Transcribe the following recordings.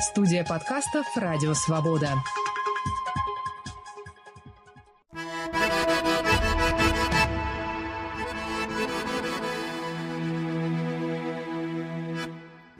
Студия подкастов «Радио Свобода».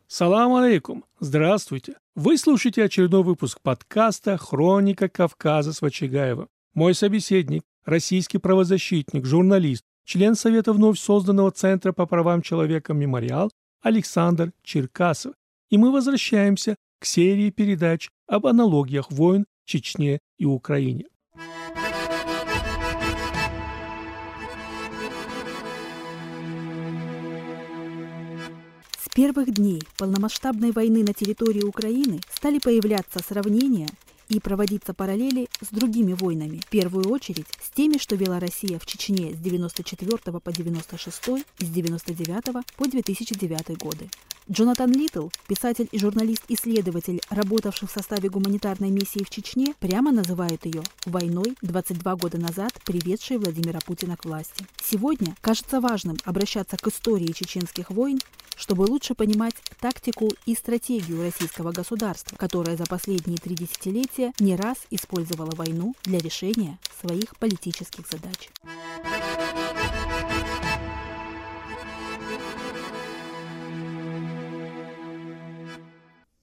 Салам алейкум! Здравствуйте! Вы слушаете очередной выпуск подкаста «Хроника Кавказа» с Вачигаевым. Мой собеседник – российский правозащитник, журналист, член Совета вновь созданного Центра по правам человека «Мемориал» Александр Черкасов. И мы возвращаемся к серии передач об аналогиях войн в Чечне и Украине. С первых дней полномасштабной войны на территории Украины стали появляться сравнения и проводиться параллели с другими войнами, в первую очередь с теми, что вела Россия в Чечне с 94 по 96 и с 99 по 2009 годы. Джонатан Литл, писатель и журналист-исследователь, работавший в составе гуманитарной миссии в Чечне, прямо называет ее «войной 22 года назад, приведшей Владимира Путина к власти». Сегодня кажется важным обращаться к истории чеченских войн чтобы лучше понимать тактику и стратегию российского государства, которое за последние три десятилетия не раз использовало войну для решения своих политических задач.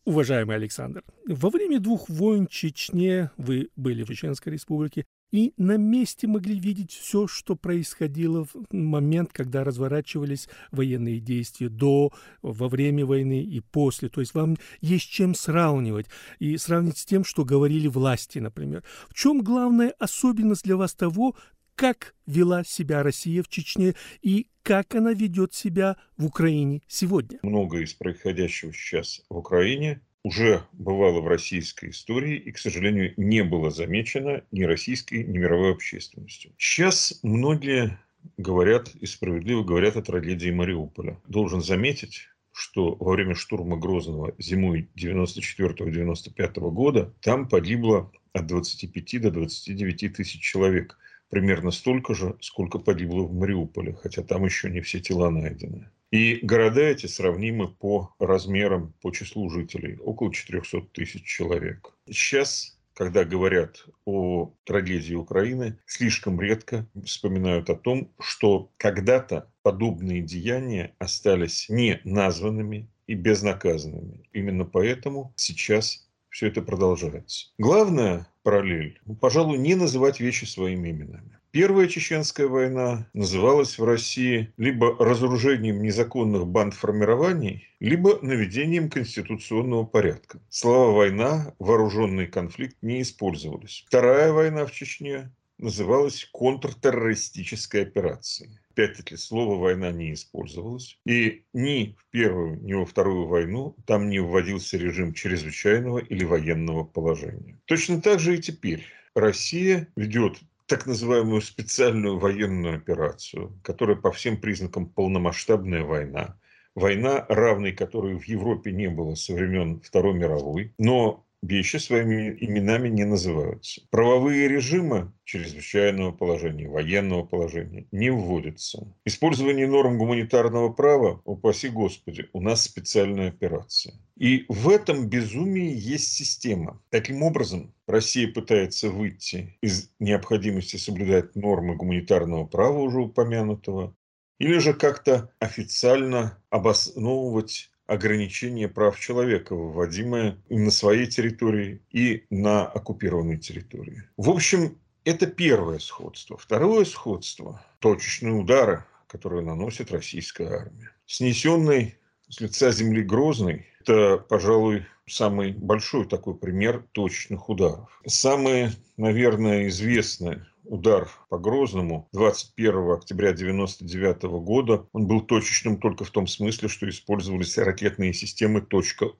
Уважаемый Александр, во время двух войн в Чечне вы были в Чеченской республике и на месте могли видеть все, что происходило в момент, когда разворачивались военные действия до, во время войны и после. То есть вам есть чем сравнивать и сравнить с тем, что говорили власти, например. В чем главная особенность для вас того, как вела себя Россия в Чечне и как она ведет себя в Украине сегодня? Многое из происходящего сейчас в Украине уже бывало в российской истории и, к сожалению, не было замечено ни российской, ни мировой общественностью. Сейчас многие говорят и справедливо говорят о трагедии Мариуполя. Должен заметить, что во время штурма Грозного зимой 94-95 года там погибло от 25 до 29 тысяч человек. Примерно столько же, сколько погибло в Мариуполе, хотя там еще не все тела найдены. И города эти сравнимы по размерам, по числу жителей. Около 400 тысяч человек. Сейчас когда говорят о трагедии Украины, слишком редко вспоминают о том, что когда-то подобные деяния остались не названными и безнаказанными. Именно поэтому сейчас все это продолжается. Главная параллель, ну, пожалуй, не называть вещи своими именами. Первая чеченская война называлась в России либо разоружением незаконных бандформирований, либо наведением конституционного порядка. Слова «война», «вооруженный конфликт» не использовались. Вторая война в Чечне называлась контртеррористической операцией. Опять-таки, слово «война» не использовалось. И ни в первую, ни во вторую войну там не вводился режим чрезвычайного или военного положения. Точно так же и теперь. Россия ведет так называемую специальную военную операцию, которая по всем признакам полномасштабная война. Война, равной которой в Европе не было со времен Второй мировой, но вещи своими именами не называются. Правовые режимы чрезвычайного положения, военного положения не вводятся. Использование норм гуманитарного права, упаси Господи, у нас специальная операция. И в этом безумии есть система. Таким образом, Россия пытается выйти из необходимости соблюдать нормы гуманитарного права уже упомянутого, или же как-то официально обосновывать ограничения прав человека, вводимые на своей территории и на оккупированной территории. В общем, это первое сходство. Второе сходство – точечные удары, которые наносит российская армия. Снесенный с лица земли Грозный – это, пожалуй, самый большой такой пример точечных ударов. Самые, наверное, известные удар по Грозному 21 октября 1999 года, он был точечным только в том смысле, что использовались ракетные системы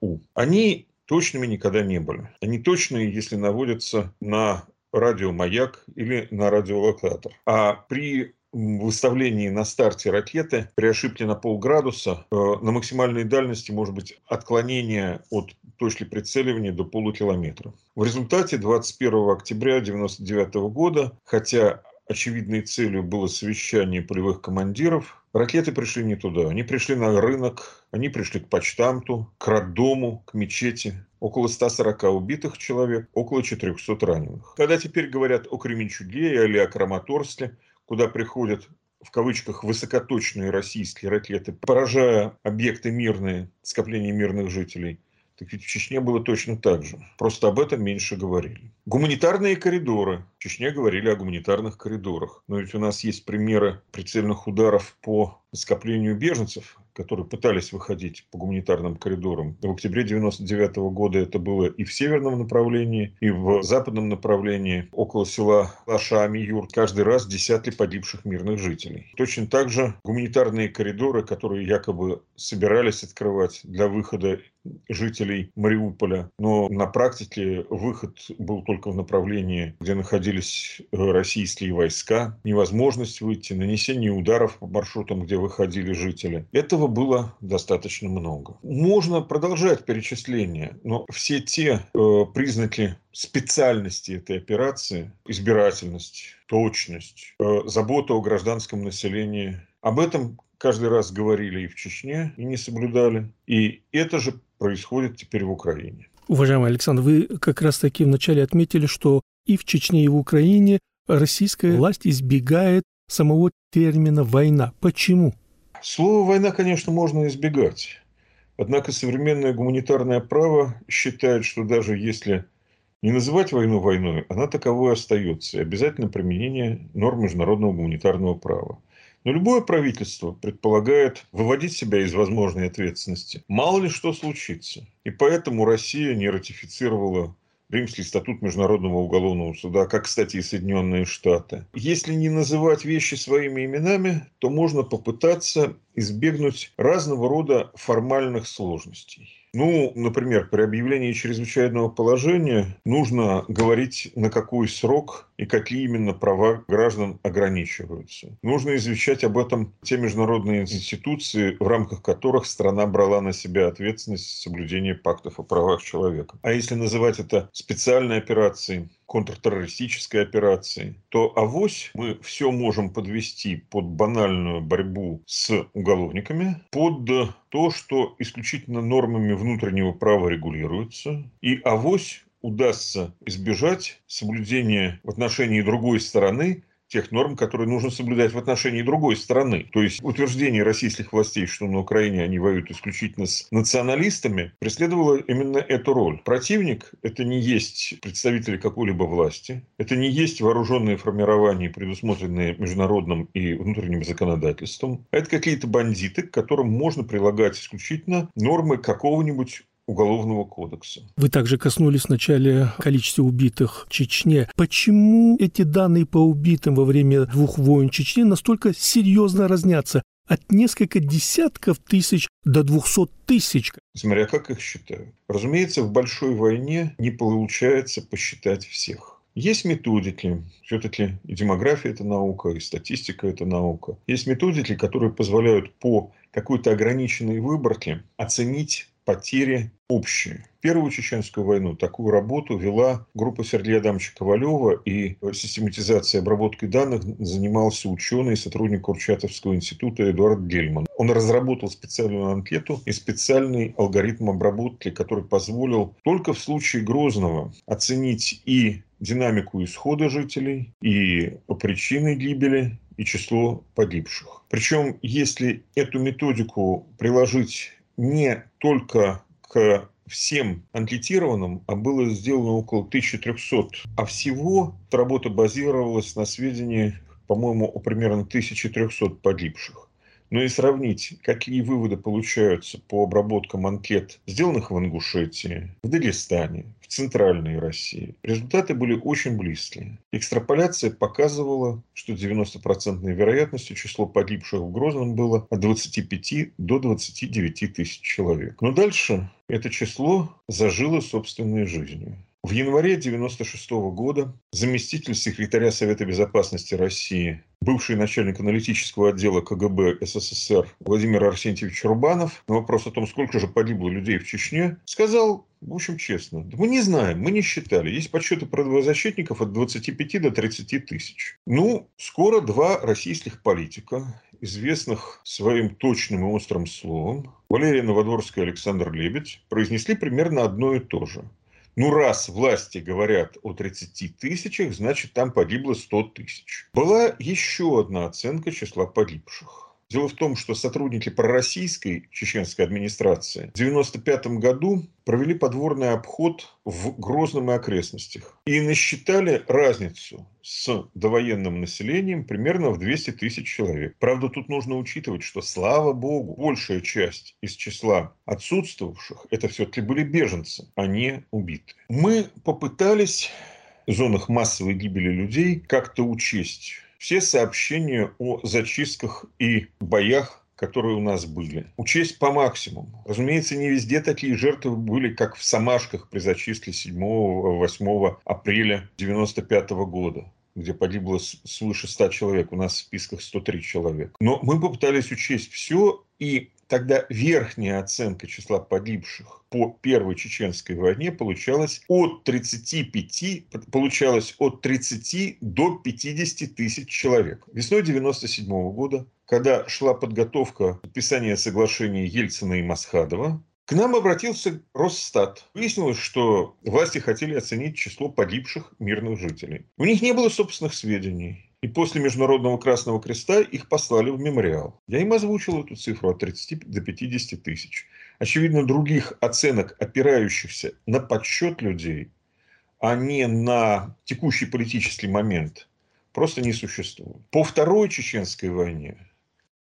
.У. Они точными никогда не были. Они точные, если наводятся на радиомаяк или на радиолокатор. А при выставлении на старте ракеты при ошибке на полградуса э, на максимальной дальности может быть отклонение от точки прицеливания до полукилометра. В результате 21 октября 1999 года, хотя очевидной целью было совещание полевых командиров, Ракеты пришли не туда. Они пришли на рынок, они пришли к почтамту, к роддому, к мечети. Около 140 убитых человек, около 400 раненых. Когда теперь говорят о Кременчуге или о Краматорске, куда приходят в кавычках высокоточные российские ракеты, поражая объекты мирные, скопления мирных жителей – так ведь в Чечне было точно так же. Просто об этом меньше говорили. Гуманитарные коридоры. В Чечне говорили о гуманитарных коридорах. Но ведь у нас есть примеры прицельных ударов по скоплению беженцев, которые пытались выходить по гуманитарным коридорам. В октябре 1999 года это было и в северном направлении, и в западном направлении, около села Лаша-Амиюр. Каждый раз десятки погибших мирных жителей. Точно так же гуманитарные коридоры, которые якобы собирались открывать для выхода жителей Мариуполя. Но на практике выход был только в направлении, где находились российские войска. Невозможность выйти, нанесение ударов по маршрутам, где выходили жители. Этого было достаточно много. Можно продолжать перечисление, но все те э, признаки специальности этой операции, избирательность, точность, э, забота о гражданском населении, об этом каждый раз говорили и в Чечне, и не соблюдали. И это же происходит теперь в Украине. Уважаемый Александр, вы как раз таки вначале отметили, что и в Чечне, и в Украине российская власть избегает самого термина «война». Почему? Слово «война», конечно, можно избегать. Однако современное гуманитарное право считает, что даже если не называть войну войной, она таковой остается. И обязательно применение норм международного гуманитарного права. Но любое правительство предполагает выводить себя из возможной ответственности. Мало ли что случится. И поэтому Россия не ратифицировала Римский статут Международного уголовного суда, как, кстати, и Соединенные Штаты. Если не называть вещи своими именами, то можно попытаться избегнуть разного рода формальных сложностей. Ну, например, при объявлении чрезвычайного положения нужно говорить, на какой срок и какие именно права граждан ограничиваются. Нужно извещать об этом те международные институции, в рамках которых страна брала на себя ответственность соблюдения пактов о правах человека. А если называть это специальной операцией, контртеррористической операции, то авось мы все можем подвести под банальную борьбу с уголовниками, под то, что исключительно нормами внутреннего права регулируется, и авось удастся избежать соблюдения в отношении другой стороны тех норм, которые нужно соблюдать в отношении другой страны. То есть утверждение российских властей, что на Украине они воюют исключительно с националистами, преследовало именно эту роль. Противник – это не есть представители какой-либо власти, это не есть вооруженные формирования, предусмотренные международным и внутренним законодательством, а это какие-то бандиты, к которым можно прилагать исключительно нормы какого-нибудь Уголовного кодекса. Вы также коснулись вначале количества убитых в Чечне. Почему эти данные по убитым во время двух войн в Чечне настолько серьезно разнятся? От нескольких десятков тысяч до двухсот тысяч. Смотря как их считают. Разумеется, в большой войне не получается посчитать всех. Есть методики, все-таки и демография – это наука, и статистика – это наука. Есть методики, которые позволяют по какой-то ограниченной выборке оценить потери общие. Первую чеченскую войну такую работу вела группа Сергея Адамовича Ковалева, и систематизацией обработкой данных занимался ученый, сотрудник Курчатовского института Эдуард Гельман. Он разработал специальную анкету и специальный алгоритм обработки, который позволил только в случае Грозного оценить и динамику исхода жителей, и причины гибели, и число погибших. Причем, если эту методику приложить не только к всем анкетированным, а было сделано около 1300. А всего работа базировалась на сведении, по-моему, о примерно 1300 погибших но и сравнить, какие выводы получаются по обработкам анкет, сделанных в Ингушетии, в Дагестане, в Центральной России. Результаты были очень близкие. Экстраполяция показывала, что 90% вероятностью число погибших в Грозном было от 25 до 29 тысяч человек. Но дальше это число зажило собственной жизнью. В январе 1996 года заместитель секретаря Совета Безопасности России, бывший начальник аналитического отдела КГБ СССР Владимир Арсентьевич Рубанов на вопрос о том, сколько же погибло людей в Чечне, сказал, в общем, честно, мы не знаем, мы не считали. Есть подсчеты правозащитников от 25 до 30 тысяч. Ну, скоро два российских политика известных своим точным и острым словом, Валерия Новодворская и Александр Лебедь произнесли примерно одно и то же. Ну, раз власти говорят о 30 тысячах, значит, там погибло 100 тысяч. Была еще одна оценка числа погибших. Дело в том, что сотрудники пророссийской чеченской администрации в 1995 году провели подворный обход в Грозном и окрестностях и насчитали разницу с довоенным населением примерно в 200 тысяч человек. Правда, тут нужно учитывать, что, слава богу, большая часть из числа отсутствовавших это все-таки были беженцы, а не убитые. Мы попытались в зонах массовой гибели людей как-то учесть все сообщения о зачистках и боях которые у нас были. Учесть по максимуму. Разумеется, не везде такие жертвы были, как в Самашках при зачистке 7-8 апреля 1995 года где погибло свыше 100 человек, у нас в списках 103 человека. Но мы попытались учесть все, и тогда верхняя оценка числа погибших по Первой Чеченской войне получалась от 35, получалась от 30 до 50 тысяч человек. Весной 97 года, когда шла подготовка подписания соглашения Ельцина и Масхадова, к нам обратился Росстат. Выяснилось, что власти хотели оценить число погибших мирных жителей. У них не было собственных сведений. И после Международного Красного Креста их послали в мемориал. Я им озвучил эту цифру от 30 до 50 тысяч. Очевидно, других оценок, опирающихся на подсчет людей, а не на текущий политический момент, просто не существует. По Второй Чеченской войне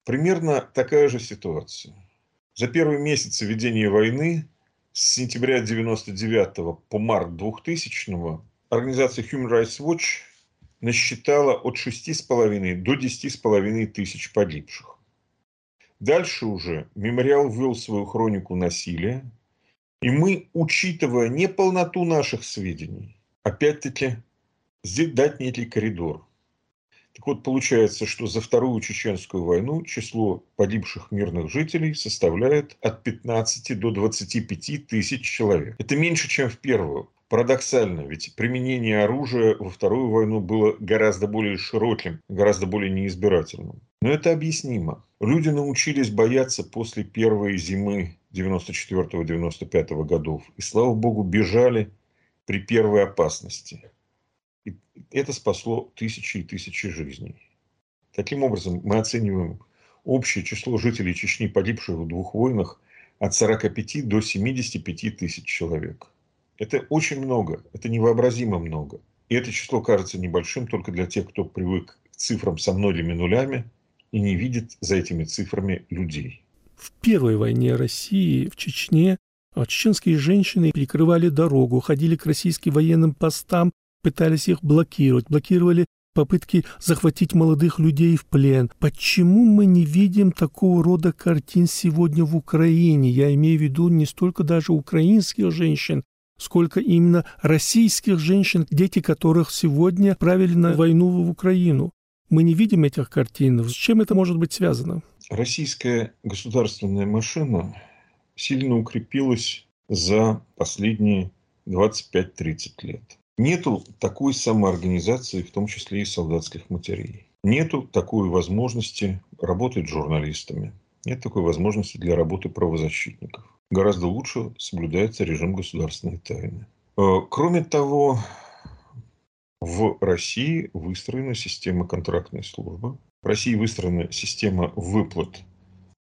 примерно такая же ситуация. За первые месяцы ведения войны с сентября 1999 по март 2000 организация Human Rights Watch насчитала от 6,5 до 10,5 тысяч погибших. Дальше уже мемориал ввел свою хронику насилия, и мы, учитывая неполноту наших сведений, опять-таки дать некий коридор. Так вот, получается, что за Вторую Чеченскую войну число погибших мирных жителей составляет от 15 до 25 тысяч человек. Это меньше, чем в Первую. Парадоксально, ведь применение оружия во Вторую войну было гораздо более широким, гораздо более неизбирательным. Но это объяснимо. Люди научились бояться после первой зимы 94-95 годов. И, слава богу, бежали при первой опасности. И это спасло тысячи и тысячи жизней. Таким образом, мы оцениваем общее число жителей Чечни, погибших в двух войнах, от 45 до 75 тысяч человек. Это очень много, это невообразимо много. И это число кажется небольшим только для тех, кто привык к цифрам со многими нулями и не видит за этими цифрами людей. В первой войне России в Чечне а чеченские женщины перекрывали дорогу, ходили к российским военным постам, пытались их блокировать, блокировали попытки захватить молодых людей в плен. Почему мы не видим такого рода картин сегодня в Украине? Я имею в виду не столько даже украинских женщин, сколько именно российских женщин, дети которых сегодня правили на войну в Украину. Мы не видим этих картин. С чем это может быть связано? Российская государственная машина сильно укрепилась за последние 25-30 лет. Нету такой самоорганизации, в том числе и солдатских матерей. Нету такой возможности работать журналистами. Нет такой возможности для работы правозащитников гораздо лучше соблюдается режим государственной тайны. Э, кроме того, в России выстроена система контрактной службы. В России выстроена система выплат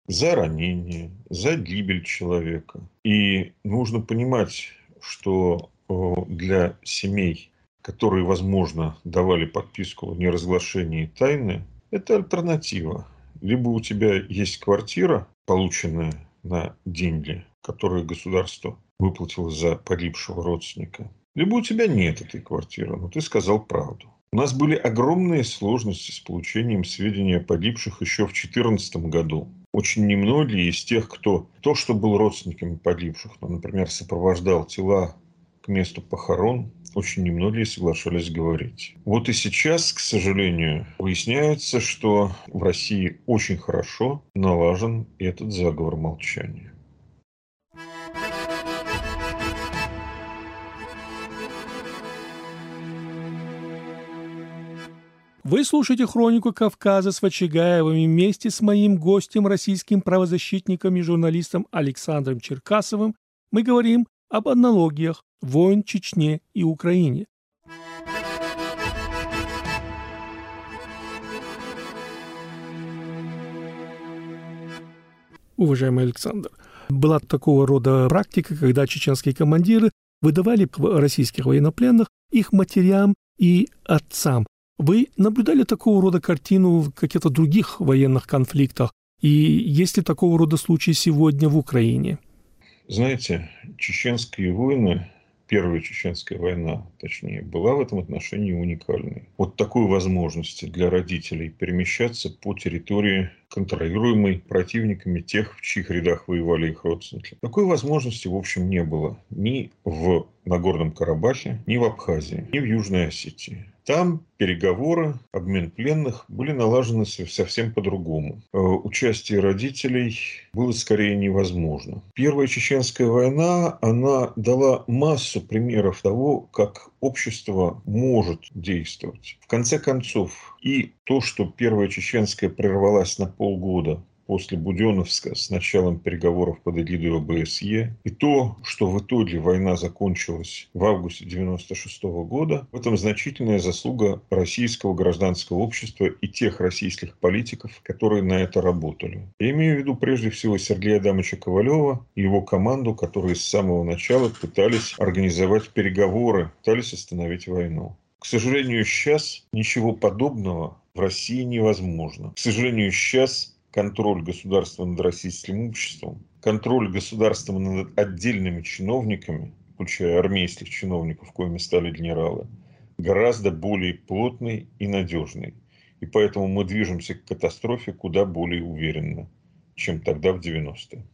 за ранение, за гибель человека. И нужно понимать, что э, для семей, которые, возможно, давали подписку о неразглашении тайны, это альтернатива. Либо у тебя есть квартира, полученная на деньги, которые государство выплатило за погибшего родственника. Либо у тебя нет этой квартиры, но ты сказал правду. У нас были огромные сложности с получением сведений о погибших еще в 2014 году. Очень немногие из тех, кто то, что был родственниками погибших, ну, например, сопровождал тела к месту похорон, очень немногие соглашались говорить. Вот и сейчас, к сожалению, выясняется, что в России очень хорошо налажен этот заговор молчания. Вы слушаете «Хронику Кавказа» с Вачигаевым вместе с моим гостем, российским правозащитником и журналистом Александром Черкасовым. Мы говорим об аналогиях войн Чечне и Украине. Уважаемый Александр, была такого рода практика, когда чеченские командиры выдавали российских военнопленных их матерям и отцам. Вы наблюдали такого рода картину в каких-то других военных конфликтах? И есть ли такого рода случаи сегодня в Украине? Знаете, чеченские войны Первая чеченская война, точнее, была в этом отношении уникальной. Вот такой возможности для родителей перемещаться по территории, контролируемой противниками тех, в чьих рядах воевали их родственники. Такой возможности, в общем, не было ни в Нагорном Карабахе, ни в Абхазии, ни в Южной Осетии. Там переговоры, обмен пленных были налажены совсем по-другому. Э, участие родителей было скорее невозможно. Первая чеченская война, она дала массу примеров того, как общество может действовать. В конце концов, и то, что первая чеченская прервалась на полгода после Буденовска с началом переговоров под эгидой ОБСЕ, и то, что в итоге война закончилась в августе 1996 года, в этом значительная заслуга российского гражданского общества и тех российских политиков, которые на это работали. Я имею в виду прежде всего Сергея Адамовича Ковалева и его команду, которые с самого начала пытались организовать переговоры, пытались остановить войну. К сожалению, сейчас ничего подобного в России невозможно. К сожалению, сейчас контроль государства над российским обществом, контроль государства над отдельными чиновниками, включая армейских чиновников, коими стали генералы, гораздо более плотный и надежный. И поэтому мы движемся к катастрофе куда более уверенно, чем тогда в 90-е.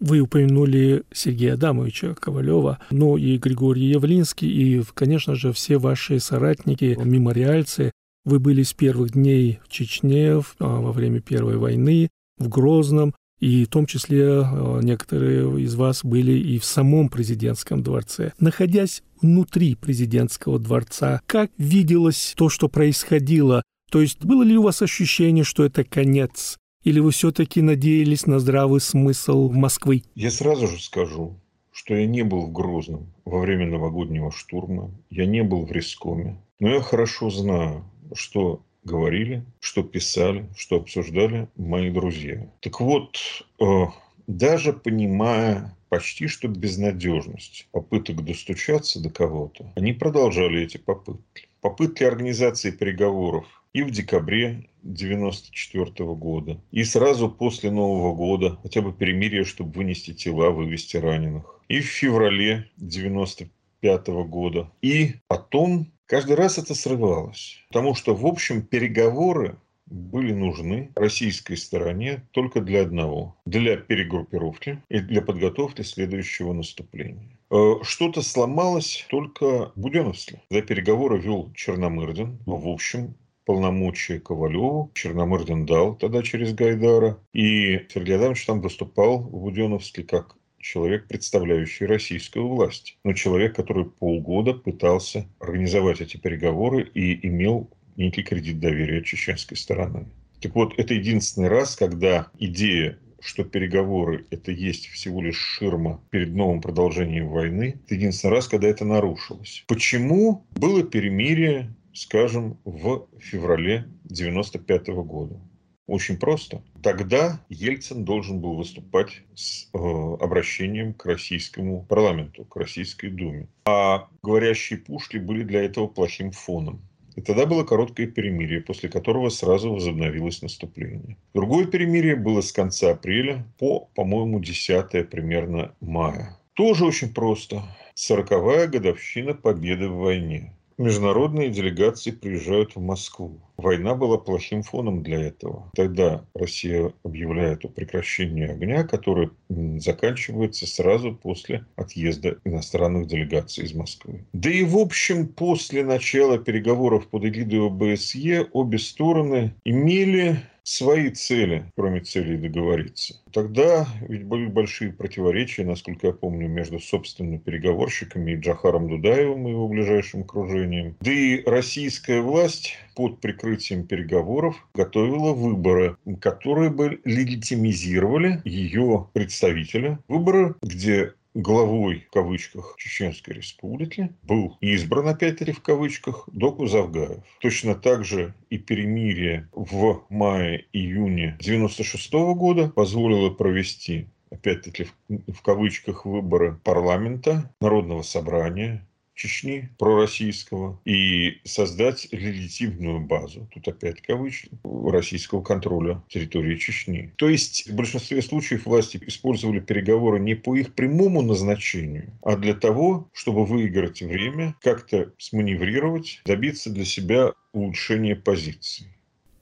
Вы упомянули Сергея Адамовича Ковалева, ну и Григорий Явлинский, и, конечно же, все ваши соратники, мемориальцы, вы были с первых дней в Чечне а, во время Первой войны, в Грозном, и в том числе а, некоторые из вас были и в самом президентском дворце. Находясь внутри президентского дворца, как виделось то, что происходило? То есть было ли у вас ощущение, что это конец? Или вы все-таки надеялись на здравый смысл Москвы? Я сразу же скажу, что я не был в Грозном во время новогоднего штурма, я не был в Рискоме. Но я хорошо знаю, что говорили, что писали, что обсуждали мои друзья. Так вот, э, даже понимая почти что безнадежность попыток достучаться до кого-то, они продолжали эти попытки. Попытки организации переговоров и в декабре 1994 года, и сразу после Нового года, хотя бы перемирие, чтобы вынести тела, вывести раненых, и в феврале 1995 года, и потом Каждый раз это срывалось, потому что, в общем, переговоры были нужны российской стороне только для одного – для перегруппировки и для подготовки следующего наступления. Э, что-то сломалось только в Буденовске. За переговоры вел Черномырдин. В общем, полномочия Ковалеву. Черномырдин дал тогда через Гайдара. И Сергей Адамович там выступал в Буденовске как человек, представляющий российскую власть, но человек, который полгода пытался организовать эти переговоры и имел некий кредит доверия чеченской стороны. Так вот, это единственный раз, когда идея что переговоры – это есть всего лишь ширма перед новым продолжением войны. Это единственный раз, когда это нарушилось. Почему было перемирие, скажем, в феврале 1995 года? Очень просто. Тогда Ельцин должен был выступать с э, обращением к российскому парламенту, к российской думе. А говорящие пушки были для этого плохим фоном. И тогда было короткое перемирие, после которого сразу возобновилось наступление. Другое перемирие было с конца апреля по, по-моему, 10 примерно мая. Тоже очень просто. Сороковая годовщина победы в войне. Международные делегации приезжают в Москву. Война была плохим фоном для этого. Тогда Россия объявляет о прекращении огня, который заканчивается сразу после отъезда иностранных делегаций из Москвы. Да и в общем, после начала переговоров под эгидой ОБСЕ обе стороны имели свои цели, кроме целей договориться. Тогда ведь были большие противоречия, насколько я помню, между собственными переговорщиками и Джахаром Дудаевым и его ближайшим окружением. Да и российская власть под прикрытием переговоров готовила выборы, которые бы легитимизировали ее представителя. Выборы, где главой, в кавычках, Чеченской Республики был избран, опять-таки, в кавычках, Доку Завгаев. Точно так же и перемирие в мае-июне 96 года позволило провести опять-таки в, кавычках выборы парламента, народного собрания, Чечни, пророссийского, и создать легитимную базу, тут опять кавычки, российского контроля территории Чечни. То есть в большинстве случаев власти использовали переговоры не по их прямому назначению, а для того, чтобы выиграть время, как-то сманеврировать, добиться для себя улучшения позиции.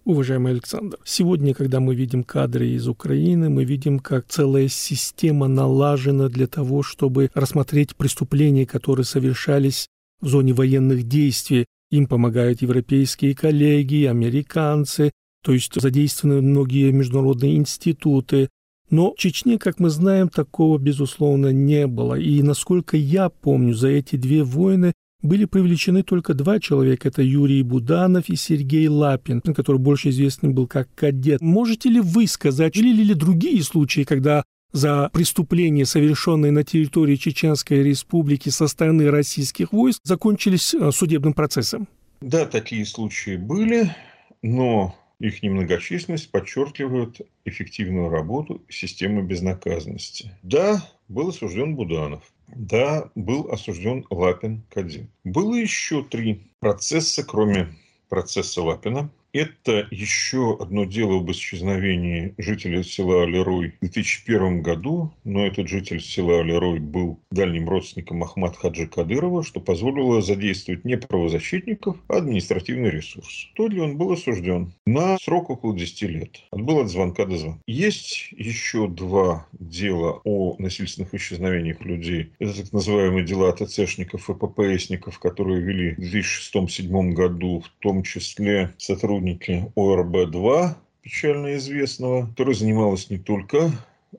Уважаемый Александр, сегодня, когда мы видим кадры из Украины, мы видим, как целая система налажена для того, чтобы рассмотреть преступления, которые совершались в зоне военных действий. Им помогают европейские коллеги, американцы, то есть задействованы многие международные институты. Но в Чечне, как мы знаем, такого, безусловно, не было. И насколько я помню, за эти две войны были привлечены только два человека. Это Юрий Буданов и Сергей Лапин, который больше известен был как кадет. Можете ли вы сказать, были ли другие случаи, когда за преступления, совершенные на территории Чеченской Республики со стороны российских войск, закончились э, судебным процессом? Да, такие случаи были, но их немногочисленность подчеркивает эффективную работу системы безнаказанности. Да, был осужден Буданов. Да, был осужден Лапин Кадин. Было еще три процесса, кроме процесса Лапина. Это еще одно дело об исчезновении жителя села Алерой в 2001 году, но этот житель села Алерой был дальним родственником Ахмад Хаджи Кадырова, что позволило задействовать не правозащитников, а административный ресурс. То ли он был осужден на срок около 10 лет. Отбыл от звонка до звонка. Есть еще два дела о насильственных исчезновениях людей. Это так называемые дела ТЦшников и ППСников, которые вели в 2006-2007 году, в том числе сотрудники сотрудники ОРБ-2, печально известного, которая занималась не только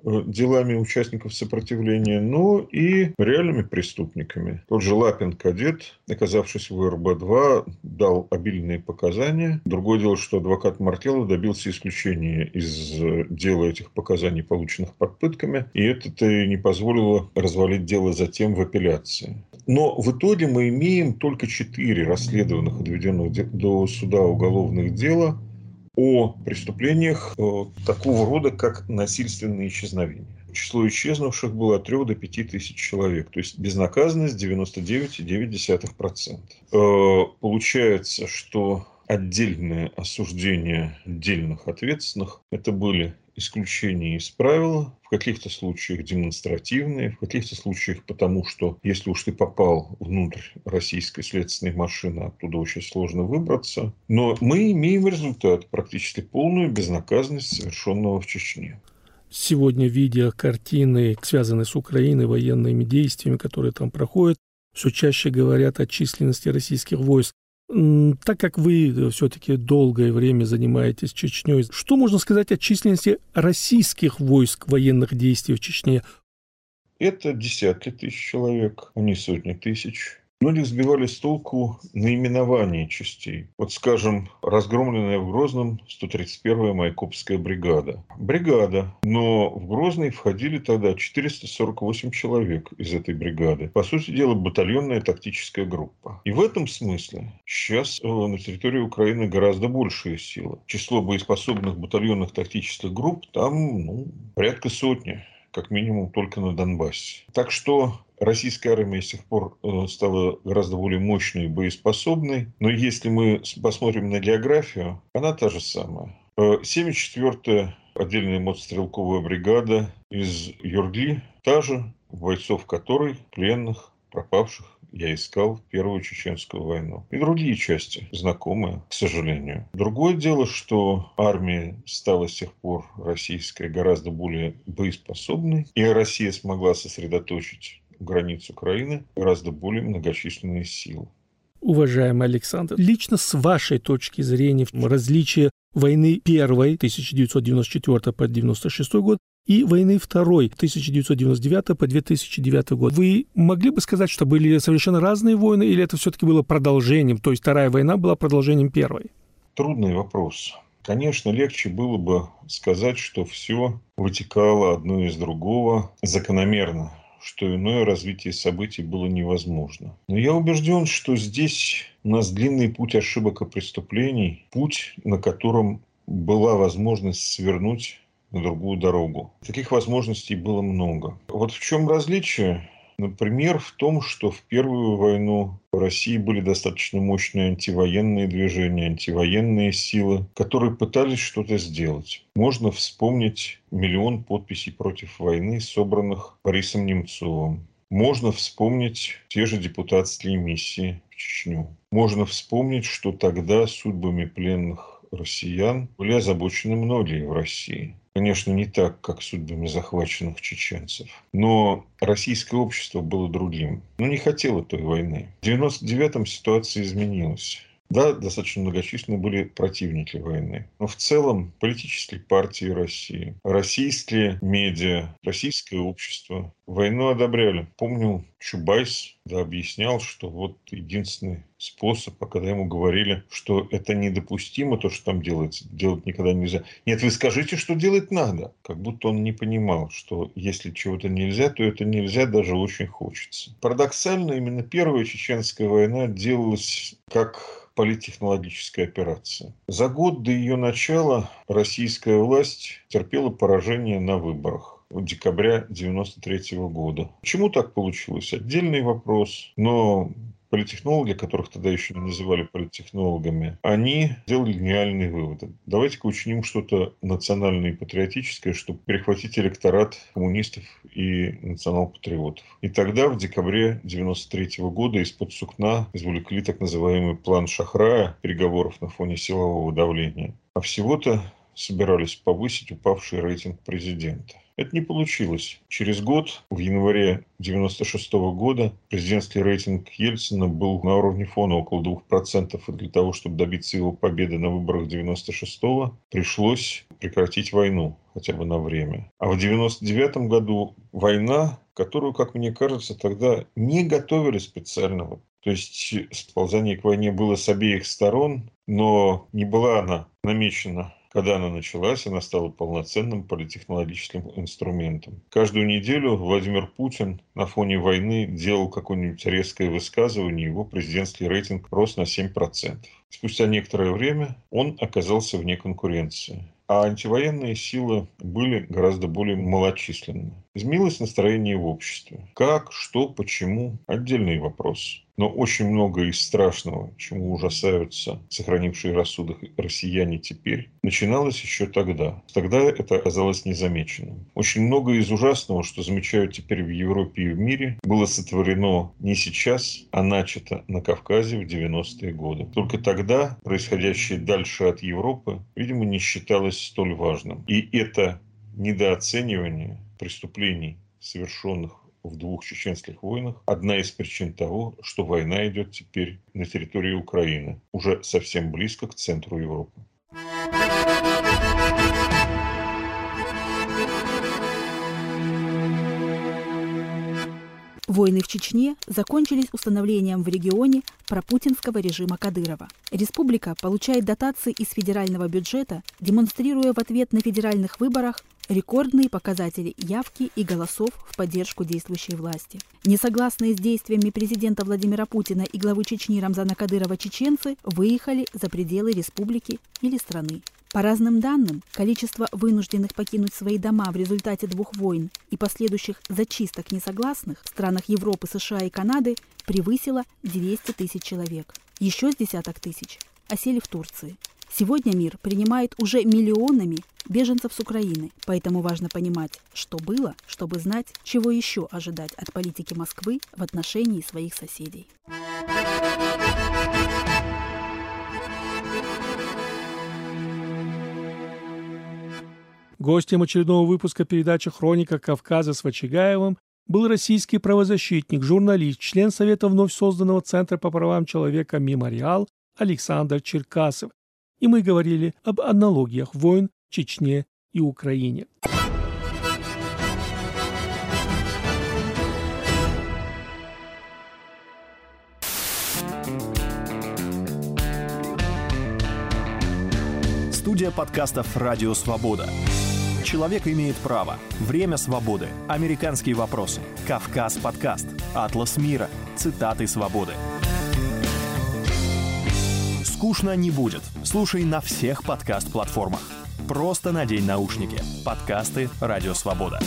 делами участников сопротивления, но и реальными преступниками. Тот же Лапин кадет, оказавшись в РБ-2, дал обильные показания. Другое дело, что адвокат Мартелов добился исключения из э, дела этих показаний, полученных под пытками, и это не позволило развалить дело затем в апелляции. Но в итоге мы имеем только четыре расследованных и доведенных до суда уголовных дела о преступлениях э, такого рода, как насильственные исчезновения. Число исчезнувших было от 3 до 5 тысяч человек, то есть безнаказанность 99,9%. Э, получается, что отдельное осуждение отдельных ответственных это были исключения из правила, в каких-то случаях демонстративные, в каких-то случаях потому, что если уж ты попал внутрь российской следственной машины, оттуда очень сложно выбраться. Но мы имеем результат, практически полную безнаказанность совершенного в Чечне. Сегодня, видя картины, связанные с Украиной, военными действиями, которые там проходят, все чаще говорят о численности российских войск. Так как вы э, все-таки долгое время занимаетесь Чечней, что можно сказать о численности российских войск военных действий в Чечне? Это десятки тысяч человек, а не сотни тысяч. Многих сбивали с толку наименование частей. Вот, скажем, разгромленная в Грозном 131-я Майкопская бригада. Бригада, но в Грозный входили тогда 448 человек из этой бригады. По сути дела, батальонная тактическая группа. И в этом смысле сейчас э, на территории Украины гораздо большая сила. Число боеспособных батальонных тактических групп там ну, порядка сотни как минимум только на Донбассе. Так что российская армия с тех пор э, стала гораздо более мощной и боеспособной. Но если мы посмотрим на географию, она та же самая. 74-я э, отдельная мотострелковая бригада из Юргли, та же, бойцов которой, пленных, пропавших, я искал в Первую Чеченскую войну. И другие части знакомые, к сожалению. Другое дело, что армия стала с тех пор российская гораздо более боеспособной, и Россия смогла сосредоточить границ Украины гораздо более многочисленные силы. Уважаемый Александр, лично с вашей точки зрения различия войны первой 1994 по 1996 год и войны второй 1999 по 2009 год. Вы могли бы сказать, что были совершенно разные войны, или это все-таки было продолжением, то есть вторая война была продолжением первой? Трудный вопрос. Конечно, легче было бы сказать, что все вытекало одно из другого закономерно, что иное развитие событий было невозможно. Но я убежден, что здесь у нас длинный путь ошибок и преступлений, путь, на котором была возможность свернуть на другую дорогу. Таких возможностей было много. Вот в чем различие? Например, в том, что в Первую войну в России были достаточно мощные антивоенные движения, антивоенные силы, которые пытались что-то сделать. Можно вспомнить миллион подписей против войны, собранных Борисом Немцовым. Можно вспомнить те же депутатские миссии в Чечню. Можно вспомнить, что тогда судьбами пленных россиян были озабочены многие в России. Конечно, не так, как судьбами захваченных чеченцев. Но российское общество было другим. Ну, не хотело той войны. В 99-м ситуация изменилась. Да, достаточно многочисленны были противники войны. Но в целом политические партии России, российские медиа, российское общество войну одобряли. Помню, Чубайс да, объяснял, что вот единственный способ, а когда ему говорили, что это недопустимо, то, что там делается, делать никогда нельзя. Нет, вы скажите, что делать надо. Как будто он не понимал, что если чего-то нельзя, то это нельзя, даже очень хочется. Парадоксально, именно первая чеченская война делалась как политтехнологическая операция. За год до ее начала российская власть терпела поражение на выборах декабря 1993 года. Почему так получилось? Отдельный вопрос. Но политтехнологи, которых тогда еще не называли политтехнологами, они сделали гениальные выводы. Давайте-ка учиним что-то национальное и патриотическое, чтобы перехватить электорат коммунистов и национал-патриотов. И тогда, в декабре 1993 года, из-под сукна извлекли так называемый план Шахрая переговоров на фоне силового давления. А всего-то собирались повысить упавший рейтинг президента. Это не получилось. Через год, в январе 1996 года, президентский рейтинг Ельцина был на уровне фона около 2%. И для того, чтобы добиться его победы на выборах 1996 пришлось прекратить войну хотя бы на время. А в 1999 году война, которую, как мне кажется, тогда не готовили специального. То есть сползание к войне было с обеих сторон, но не была она намечена когда она началась, она стала полноценным политехнологическим инструментом. Каждую неделю Владимир Путин на фоне войны делал какое-нибудь резкое высказывание, его президентский рейтинг рос на 7%. Спустя некоторое время он оказался вне конкуренции а антивоенные силы были гораздо более малочисленны. Изменилось настроение в обществе. Как, что, почему – отдельный вопрос. Но очень многое из страшного, чему ужасаются сохранившие рассудок россияне теперь, начиналось еще тогда. Тогда это оказалось незамеченным. Очень многое из ужасного, что замечают теперь в Европе и в мире, было сотворено не сейчас, а начато на Кавказе в 90-е годы. Только тогда происходящее дальше от Европы, видимо, не считалось столь важным. И это недооценивание преступлений, совершенных в двух чеченских войнах одна из причин того, что война идет теперь на территории Украины, уже совсем близко к центру Европы. Войны в Чечне закончились установлением в регионе пропутинского режима Кадырова. Республика получает дотации из федерального бюджета, демонстрируя в ответ на федеральных выборах рекордные показатели явки и голосов в поддержку действующей власти. Несогласные с действиями президента Владимира Путина и главы Чечни Рамзана Кадырова чеченцы выехали за пределы республики или страны. По разным данным, количество вынужденных покинуть свои дома в результате двух войн и последующих зачисток несогласных в странах Европы, США и Канады превысило 200 тысяч человек. Еще с десяток тысяч осели в Турции. Сегодня мир принимает уже миллионами беженцев с Украины, поэтому важно понимать, что было, чтобы знать, чего еще ожидать от политики Москвы в отношении своих соседей. Гостем очередного выпуска передачи «Хроника Кавказа» с Вачигаевым был российский правозащитник, журналист, член Совета вновь созданного Центра по правам человека «Мемориал» Александр Черкасов. И мы говорили об аналогиях войн в Чечне и Украине. Студия подкастов «Радио Свобода». Человек имеет право. Время свободы. Американские вопросы. Кавказ подкаст. Атлас мира. Цитаты свободы. Скучно не будет. Слушай на всех подкаст-платформах. Просто надень наушники. Подкасты «Радио Свобода».